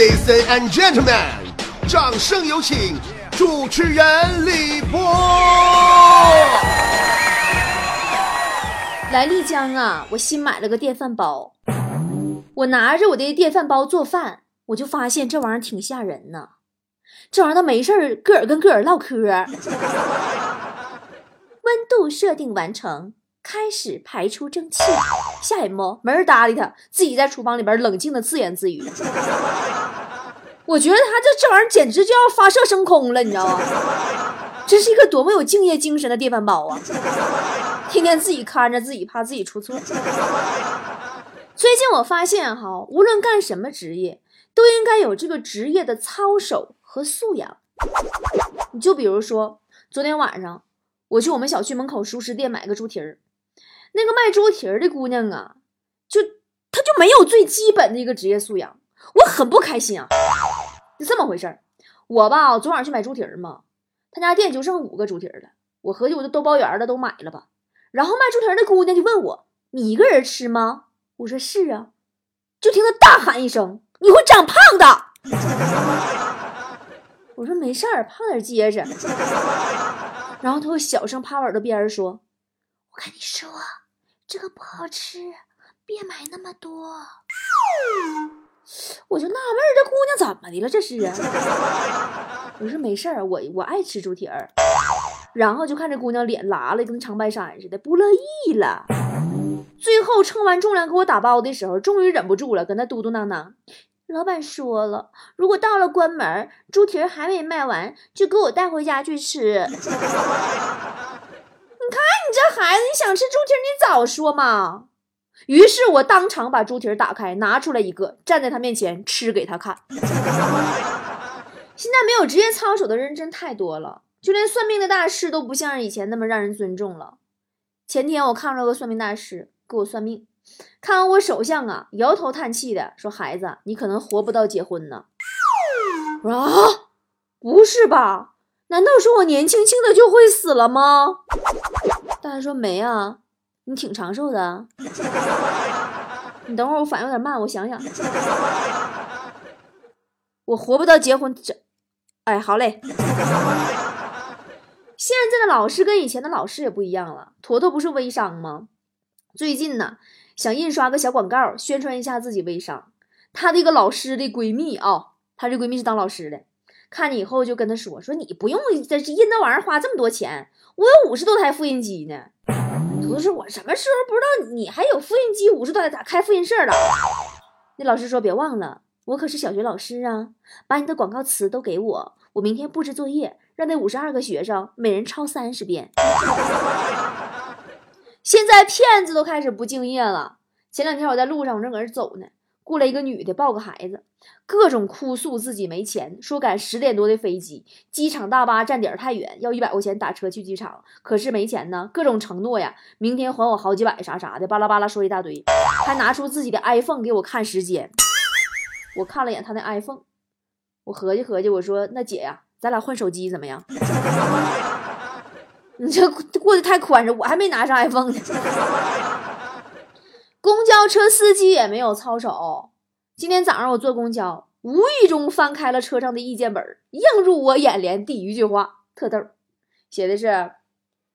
Ladies and gentlemen，掌声有请主持人李波。来丽江啊，我新买了个电饭煲。我拿着我的电饭煲做饭，我就发现这玩意儿挺吓人呢。这玩意儿它没事儿，个儿跟个儿唠嗑。温度设定完成，开始排出蒸汽。吓人不没人搭理他，自己在厨房里边冷静的自言自语。我觉得他这这玩意儿简直就要发射升空了，你知道吗？这是一个多么有敬业精神的电饭煲啊！天天自己看着自己，怕自己出错。最近我发现哈，无论干什么职业，都应该有这个职业的操守和素养。你就比如说，昨天晚上我去我们小区门口熟食店买个猪蹄儿，那个卖猪蹄儿的姑娘啊，就她就没有最基本的一个职业素养，我很不开心啊。是这么回事儿，我吧昨晚去买猪蹄儿嘛，他家店就剩五个猪蹄儿了，我合计我就都包圆了，都买了吧。然后卖猪蹄儿的姑娘就问我：“你一个人吃吗？”我说：“是啊。”就听他大喊一声：“你会长胖的！” 我说：“没事儿，胖点结实。”然后他又小声趴我耳朵边说：“我跟你说，这个不好吃，别买那么多。”我就纳闷儿，怎么的了？这是啊？我说没事儿，我我爱吃猪蹄儿。然后就看这姑娘脸拉了，跟长白山似的，不乐意了。最后称完重量给我打包的时候，终于忍不住了，跟那嘟嘟囔囔：“老板说了，如果到了关门，猪蹄儿还没卖完，就给我带回家去吃。”你看你这孩子，你想吃猪蹄儿，你早说嘛！于是我当场把猪蹄儿打开，拿出来一个，站在他面前吃给他看。现在没有职业操守的人真太多了。就连算命的大师都不像以前那么让人尊重了。前天我看到个算命大师给我算命，看完我手相啊，摇头叹气的说：“孩子，你可能活不到结婚呢。”：“啊，不是吧？难道说我年轻轻的就会死了吗？”大师说：“没啊，你挺长寿的。你等会儿，我反应有点慢，我想想。我活不到结婚，这……哎，好嘞。”现在的老师跟以前的老师也不一样了。坨坨不是微商吗？最近呢，想印刷个小广告，宣传一下自己微商。她的一个老师的闺蜜啊，她这闺蜜是当老师的，看见以后就跟她说：“说你不用这印那玩意儿花这么多钱，我有五十多台复印机呢。”不是：“我什么时候不知道你还有复印机五十多台，咋开复印社了？”那老师说：“别忘了，我可是小学老师啊，把你的广告词都给我，我明天布置作业。”让那五十二个学生每人抄三十遍。现在骗子都开始不敬业了。前两天我在路上，我正搁这走呢，过来一个女的抱个孩子，各种哭诉自己没钱，说赶十点多的飞机，机场大巴站点太远，要一百块钱打车去机场，可是没钱呢。各种承诺呀，明天还我好几百啥啥的，巴拉巴拉说一大堆，还拿出自己的 iPhone 给我看时间。我看了眼他那 iPhone，我合计合计，我说那姐呀。咱俩换手机怎么样？你这过得太宽敞，我还没拿上 iPhone 呢。公交车司机也没有操守。今天早上我坐公交，无意中翻开了车上的意见本，映入我眼帘第一句话，特逗，写的是：“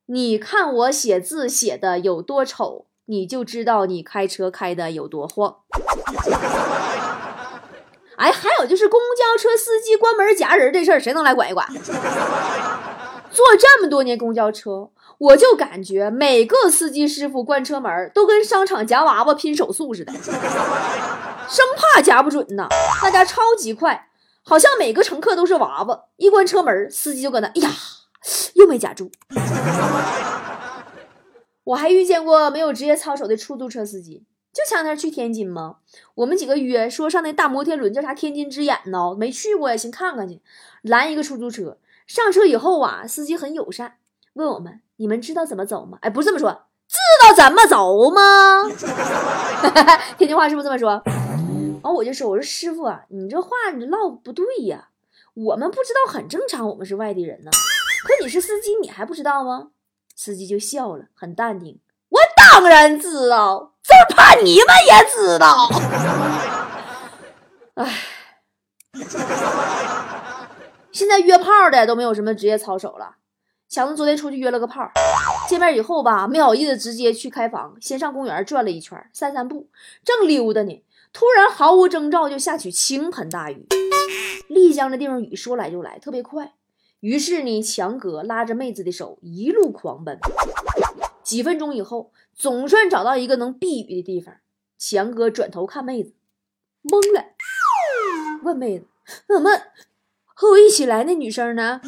你看我写字写的有多丑，你就知道你开车开的有多晃。”哎，还有就是公交车司机关门夹人这事儿，谁能来管一管？坐这么多年公交车，我就感觉每个司机师傅关车门都跟商场夹娃娃拼手速似的，生怕夹不准呢。大家超级快，好像每个乘客都是娃娃。一关车门，司机就搁那，哎呀，又没夹住。我还遇见过没有职业操守的出租车司机。就前天去天津嘛，我们几个约说上那大摩天轮叫啥天津之眼呢，没去过呀，先看看去。拦一个出租车，上车以后啊，司机很友善，问我们：“你们知道怎么走吗？”哎，不是这么说，知道怎么走吗？天津话是不是这么说？完 我就说：“我说师傅啊，你这话你唠不对呀，我们不知道很正常，我们是外地人呢。可你是司机，你还不知道吗？”司机就笑了，很淡定：“我当然知道。”这怕你们也知道，哎，现在约炮的都没有什么职业操守了。强子昨天出去约了个炮，见面以后吧，没好意思直接去开房，先上公园转了一圈，散散步，正溜达呢，突然毫无征兆就下起倾盆大雨。丽江的地方雨说来就来，特别快。于是呢，强哥拉着妹子的手一路狂奔。几分钟以后，总算找到一个能避雨的地方。强哥转头看妹子，懵了，问妹子：“怎么和我一起来那女生呢？”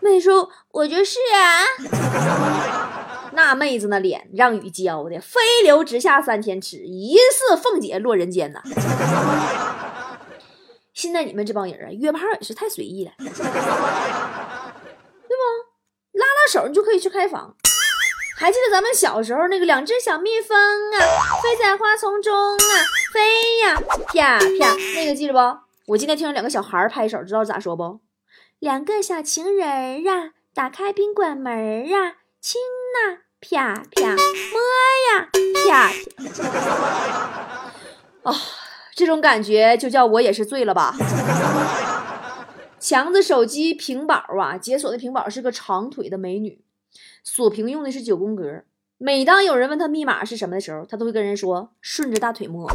妹说：“我就是啊。”那妹子那脸让雨浇的飞流直下三千尺，疑似凤姐落人间呐。现在你们这帮人啊，约炮也是太随意了，对不？拉拉手你就可以去开房。还记得咱们小时候那个两只小蜜蜂啊，飞在花丛中啊，飞呀啪啪，那个记着不？我今天听着两个小孩拍手，知道咋说不？两个小情人儿啊，打开宾馆门儿啊，亲呐啪啪，摸呀啪啪。啊，这种感觉就叫我也是醉了吧？强子手机屏保啊，解锁的屏保是个长腿的美女，锁屏用的是九宫格。每当有人问他密码是什么的时候，他都会跟人说顺着大腿摸。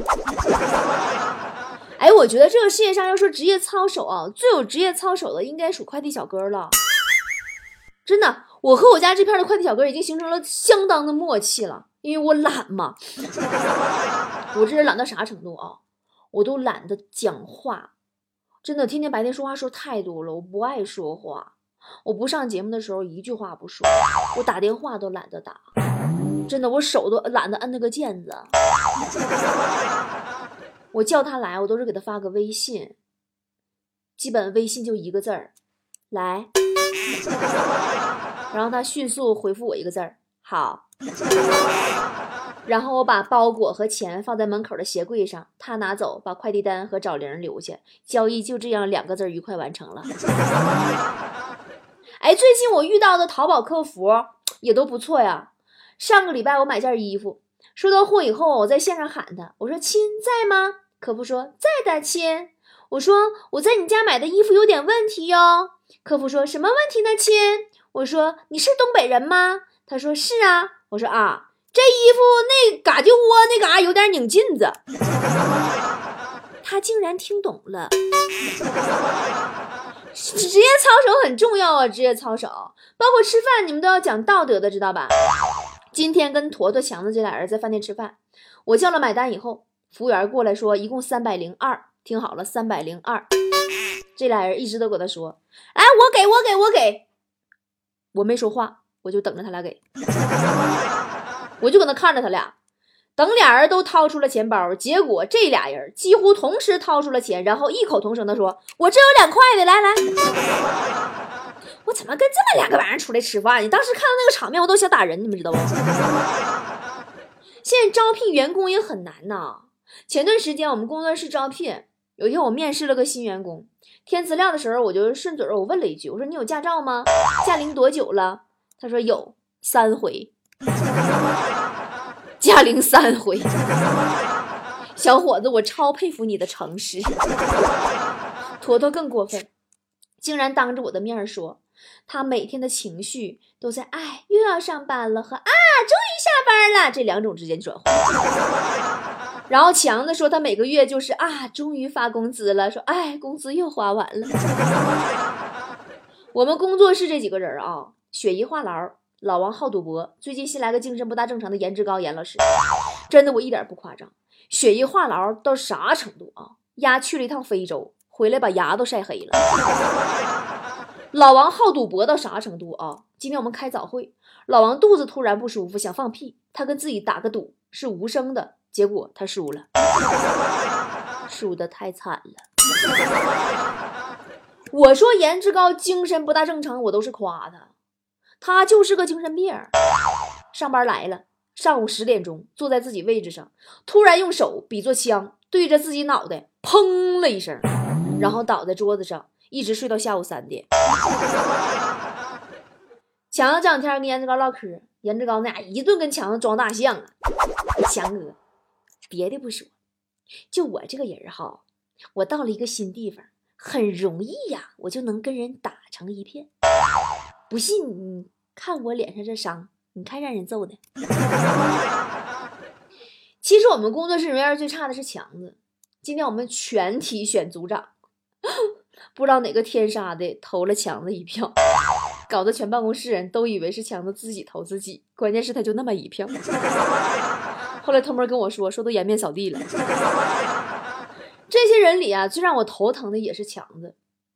哎，我觉得这个世界上要说职业操守啊，最有职业操守的应该属快递小哥了。真的，我和我家这片的快递小哥已经形成了相当的默契了，因为我懒嘛。我这人懒到啥程度啊？我都懒得讲话，真的，天天白天说话说太多了，我不爱说话。我不上节目的时候一句话不说，我打电话都懒得打，真的，我手都懒得摁那个键子。我叫他来，我都是给他发个微信，基本微信就一个字儿，来，然后他迅速回复我一个字儿，好，然后我把包裹和钱放在门口的鞋柜上，他拿走，把快递单和找零留下，交易就这样两个字儿愉快完成了。哎，最近我遇到的淘宝客服也都不错呀。上个礼拜我买件衣服，收到货以后，我在线上喊他，我说亲在吗？客服说在的，亲。我说我在你家买的衣服有点问题哟。客服说什么问题呢，亲？我说你是东北人吗？他说是啊。我说啊，这衣服那嘎就窝那嘎有点拧劲子。他竟然听懂了。职业操守很重要啊，职业操守包括吃饭，你们都要讲道德的，知道吧？今天跟坨坨、强子这俩人在饭店吃饭，我叫了买单以后。服务员过来说：“一共三百零二，听好了，三百零二。”这俩人一直都搁那说：“哎，我给我给我给。”我没说话，我就等着他俩给。我就搁那看着他俩，等俩人都掏出了钱包，结果这俩人几乎同时掏出了钱，然后异口同声的说：“我这有两块的，来来。”我怎么跟这么两个玩意儿出来吃饭呢？当时看到那个场面，我都想打人，你们知道吗？现在招聘员工也很难呐。前段时间我们工作室招聘，有一天我面试了个新员工，填资料的时候我就顺嘴我问了一句，我说你有驾照吗？驾龄多久了？他说有三回，驾龄三回。小伙子，我超佩服你的诚实。坨坨更过分，竟然当着我的面说，他每天的情绪都在哎又要上班了和啊终于下班了这两种之间转换。然后强子说他每个月就是啊，终于发工资了。说哎，工资又花完了。我们工作室这几个人啊，雪姨话痨，老王好赌博，最近新来个精神不大正常的颜值高严老师。真的，我一点不夸张。雪姨话痨到啥程度啊？丫去了一趟非洲，回来把牙都晒黑了。老王好赌博到啥程度啊？今天我们开早会，老王肚子突然不舒服，想放屁，他跟自己打个赌，是无声的。结果他输了，输的太惨了。我说颜值高、精神不大正常，我都是夸他，他就是个精神病。上班来了，上午十点钟，坐在自己位置上，突然用手比作枪，对着自己脑袋砰了一声，然后倒在桌子上，一直睡到下午三点。强子这两天跟颜值高唠嗑，颜值高那俩一顿跟强子装大象啊，强哥。别的不说，就我这个人哈，我到了一个新地方，很容易呀，我就能跟人打成一片。不信你看我脸上这伤，你看让人揍的。其实我们工作室人缘最差的是强子。今天我们全体选组长，不知道哪个天杀的投了强子一票，搞得全办公室人都以为是强子自己投自己。关键是他就那么一票。后来偷摸跟我说，说都颜面扫地了。这些人里啊，最让我头疼的也是强子。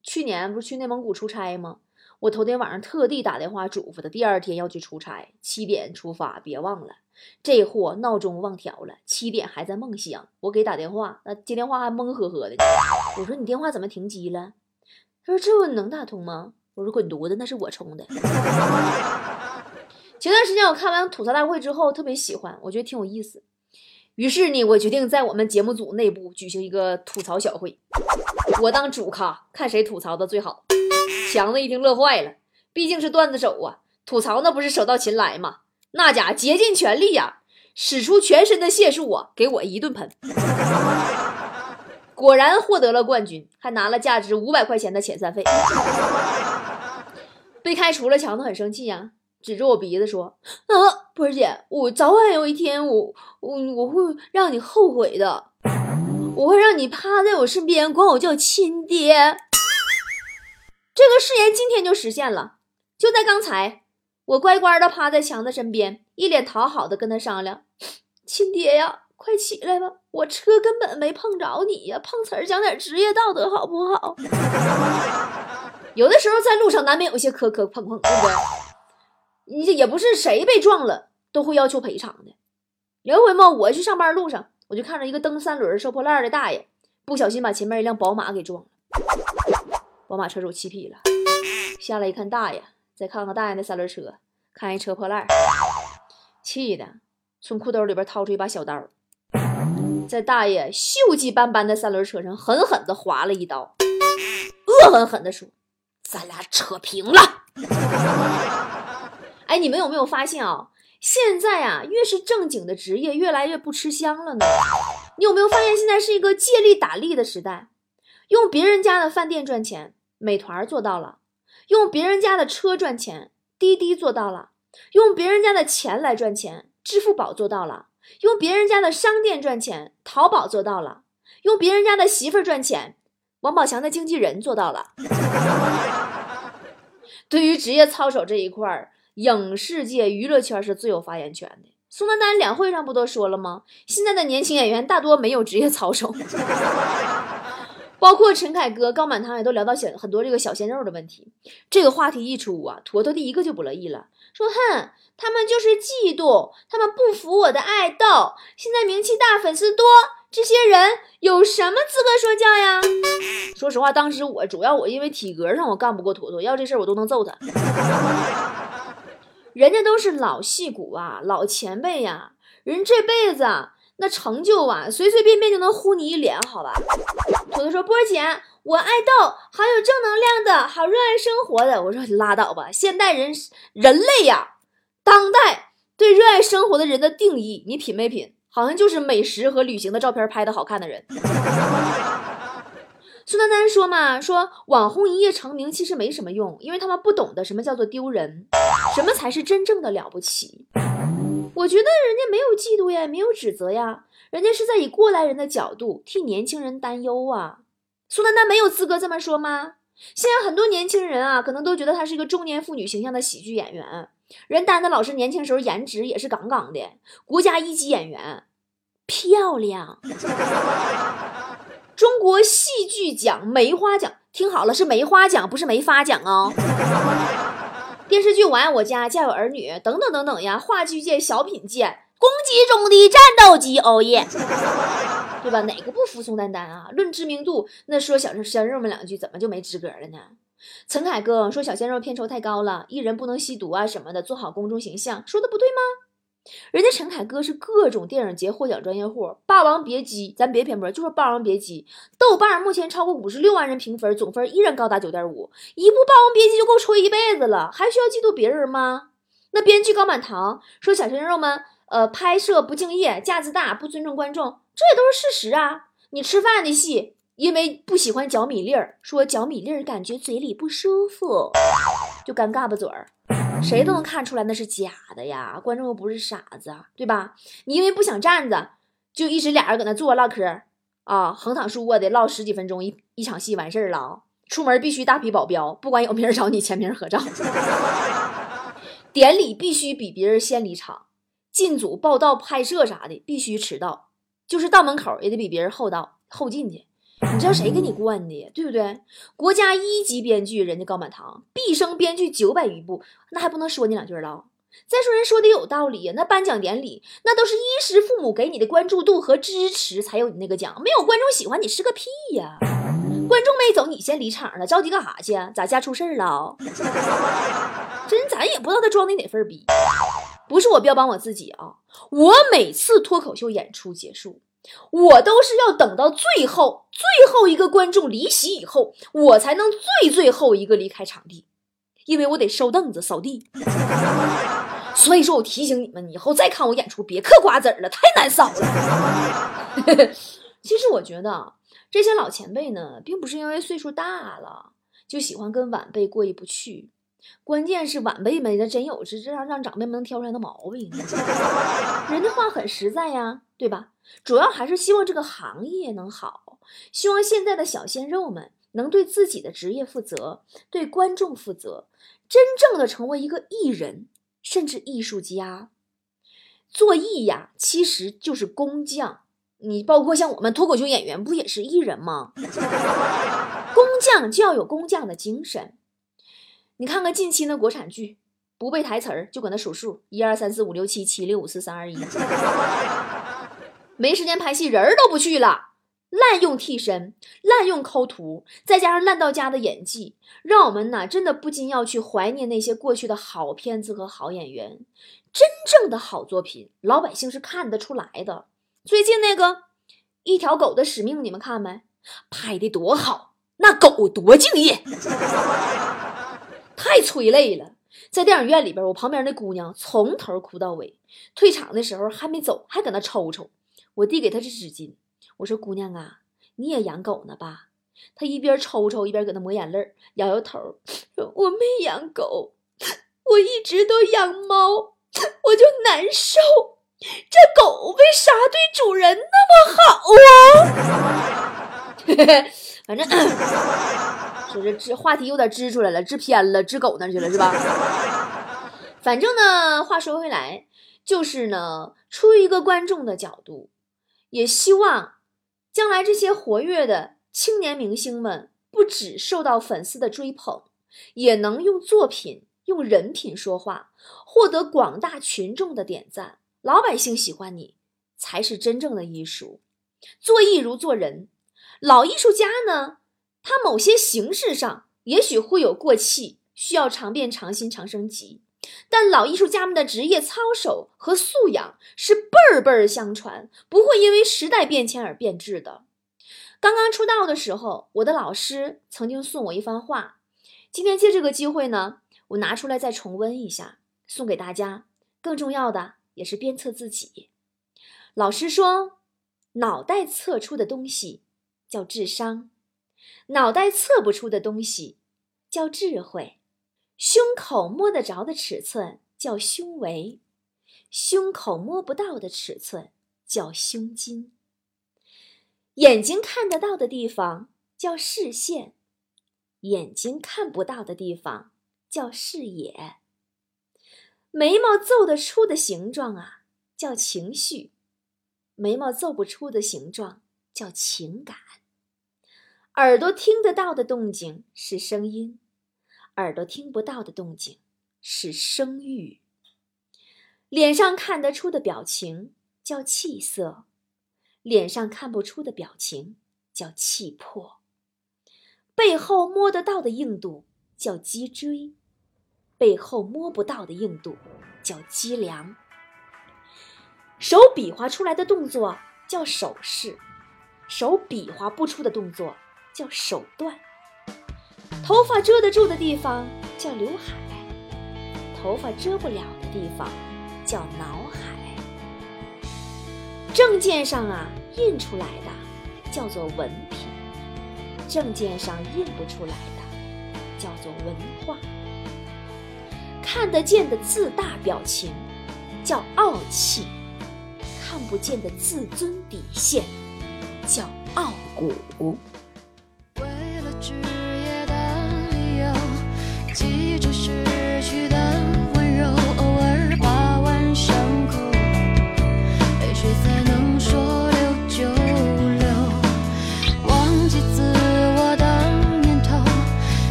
去年不是去内蒙古出差吗？我头天晚上特地打电话嘱咐他，第二天要去出差，七点出发，别忘了。这货闹钟忘调了，七点还在梦乡。我给打电话，那接电话还懵呵呵的。我说你电话怎么停机了？他说这我能打通吗？我说滚犊子，那是我充的。前段时间我看完吐槽大会之后，特别喜欢，我觉得挺有意思。于是呢，我决定在我们节目组内部举行一个吐槽小会，我当主咖，看谁吐槽的最好。强子一听乐坏了，毕竟是段子手啊，吐槽那不是手到擒来吗？那家伙竭尽全力呀，使出全身的解数啊，给我一顿喷。果然获得了冠军，还拿了价值五百块钱的遣散费。被开除了，强子很生气呀，指着我鼻子说：“啊，波儿姐，我早晚有一天，我我我会让你后悔的，我会让你趴在我身边，管我叫亲爹。”这个誓言今天就实现了，就在刚才，我乖乖的趴在强子身边，一脸讨好的跟他商量：“亲爹呀，快起来吧，我车根本没碰着你呀，碰瓷儿讲点职业道德好不好？” 有的时候在路上难免有些磕磕碰碰，对不对？你这也不是谁被撞了都会要求赔偿的。有一回嘛，我去上班路上，我就看着一个蹬三轮收破烂的大爷，不小心把前面一辆宝马给撞了。宝马车主气屁了，下来一看大爷，再看看大爷那三轮车，看一车破烂，气的从裤兜里边掏出一把小刀，在大爷锈迹斑斑的三轮车上狠狠的划了一刀，恶狠狠的说：“咱俩扯平了。”哎，你们有没有发现啊？现在啊，越是正经的职业，越来越不吃香了呢。你有没有发现，现在是一个借力打力的时代，用别人家的饭店赚钱。美团做到了，用别人家的车赚钱；滴滴做到了，用别人家的钱来赚钱；支付宝做到了，用别人家的商店赚钱；淘宝做到了，用别人家的媳妇儿赚钱；王宝强的经纪人做到了。对于职业操守这一块儿，影视界、娱乐圈是最有发言权的。宋丹丹两会上不都说了吗？现在的年轻演员大多没有职业操守。包括陈凯歌、高满堂也都聊到小很多这个小鲜肉的问题。这个话题一出啊，坨坨第一个就不乐意了，说：“哼，他们就是嫉妒，他们不服我的爱豆。现在名气大，粉丝多，这些人有什么资格说教呀？”说实话，当时我主要我因为体格上我干不过坨坨，要这事儿我都能揍他。人家都是老戏骨啊，老前辈呀，人这辈子那成就啊，随随便便就能呼你一脸，好吧？土豆说：“波姐，我爱豆，好有正能量的，好热爱生活的。”我说：“拉倒吧，现代人人类呀，当代对热爱生活的人的定义，你品没品？好像就是美食和旅行的照片拍的好看的人。”孙丹丹说嘛：“说网红一夜成名其实没什么用，因为他们不懂得什么叫做丢人，什么才是真正的了不起。”我觉得人家没有嫉妒呀，没有指责呀。人家是在以过来人的角度替年轻人担忧啊，苏丹丹没有资格这么说吗？现在很多年轻人啊，可能都觉得她是一个中年妇女形象的喜剧演员。人丹丹老师年轻时候颜值也是杠杠的，国家一级演员，漂亮。中国戏剧奖梅花奖，听好了，是梅花奖，不是没发奖哦。电视剧《我爱我家》《家有儿女》等等等等呀，话剧界、小品界。攻击中的战斗机，哦耶，对吧？哪个不服宋丹丹啊？论知名度，那说小鲜肉们两句，怎么就没资格了呢？陈凯歌说小鲜肉片酬太高了，艺人不能吸毒啊什么的，做好公众形象，说的不对吗？人家陈凯歌是各种电影节获奖专业户，《霸王别姬》咱别偏颇，就说《霸王别姬》，豆瓣目前超过五十六万人评分，总分依然高达九点五，一部《霸王别姬》就够吹一辈子了，还需要嫉妒别人吗？那编剧高满堂说小鲜肉们。呃，拍摄不敬业，架子大，不尊重观众，这也都是事实啊！你吃饭的戏因为不喜欢嚼米粒儿，说嚼米粒儿感觉嘴里不舒服，就尴尬巴嘴儿。谁都能看出来那是假的呀，观众又不是傻子，对吧？你因为不想站着，就一直俩人搁那坐唠嗑啊，横躺竖卧的唠十几分钟，一一场戏完事儿了。出门必须大批保镖，不管有没人找你签名合照。典礼必须比别人先离场，进组报道、拍摄啥的必须迟到，就是到门口也得比别人后到后进去。你知道谁给你惯的？对不对？国家一级编剧，人家高满堂，毕生编剧九百余部，那还不能说你两句了？再说人说的有道理呀，那颁奖典礼那都是衣食父母给你的关注度和支持，才有你那个奖。没有观众喜欢你是个屁呀！观众没走，你先离场了，着急干啥去？咋家出事儿了？真咱也不知道他装的哪份逼。不是我标榜我自己啊，我每次脱口秀演出结束。我都是要等到最后最后一个观众离席以后，我才能最最后一个离开场地，因为我得收凳子、扫地。所以说我提醒你们，以后再看我演出，别嗑瓜子了，太难扫了。其实我觉得这些老前辈呢，并不是因为岁数大了就喜欢跟晚辈过意不去。关键是晚辈们，这真有是这样让长辈们能挑出来的毛病。人家话很实在呀，对吧？主要还是希望这个行业能好，希望现在的小鲜肉们能对自己的职业负责，对观众负责，真正的成为一个艺人，甚至艺术家。做艺呀，其实就是工匠。你包括像我们脱口秀演员，不也是艺人吗？工匠就要有工匠的精神。你看看近期的国产剧，不背台词儿就搁那数数，一二三四五六七七六五四三二一，没时间拍戏，人儿都不去了，滥用替身，滥用抠图，再加上烂到家的演技，让我们呐真的不禁要去怀念那些过去的好片子和好演员。真正的好作品，老百姓是看得出来的。最近那个《一条狗的使命》，你们看没？拍的多好，那狗多敬业。太催泪了，在电影院里边，我旁边那姑娘从头哭到尾，退场的时候还没走，还搁那抽抽。我递给她这纸巾，我说：“姑娘啊，你也养狗呢吧？”她一边抽抽一边搁那抹眼泪，摇摇头：“我没养狗，我一直都养猫，我就难受。这狗为啥对主人那么好啊？” 反正。说这支话题有点支出来了，支偏了，支狗那去了是吧？反正呢，话说回来，就是呢，出于一个观众的角度，也希望将来这些活跃的青年明星们，不只受到粉丝的追捧，也能用作品、用人品说话，获得广大群众的点赞。老百姓喜欢你，才是真正的艺术。做艺如做人，老艺术家呢？他某些形式上也许会有过气，需要常变、常新、常升级，但老艺术家们的职业操守和素养是辈儿辈儿相传，不会因为时代变迁而变质的。刚刚出道的时候，我的老师曾经送我一番话，今天借这个机会呢，我拿出来再重温一下，送给大家。更重要的也是鞭策自己。老师说：“脑袋测出的东西叫智商。”脑袋测不出的东西叫智慧，胸口摸得着的尺寸叫胸围，胸口摸不到的尺寸叫胸襟。眼睛看得到的地方叫视线，眼睛看不到的地方叫视野。眉毛皱得出的形状啊，叫情绪；眉毛皱不出的形状叫情感。耳朵听得到的动静是声音，耳朵听不到的动静是声域。脸上看得出的表情叫气色，脸上看不出的表情叫气魄。背后摸得到的硬度叫脊椎，背后摸不到的硬度叫脊梁。手比划出来的动作叫手势，手比划不出的动作。叫手段，头发遮得住的地方叫刘海，头发遮不了的地方叫脑海。证件上啊印出来的叫做文凭，证件上印不出来的，叫做文化；看得见的自大表情叫傲气，看不见的自尊底线叫傲骨。职业的理由，记住时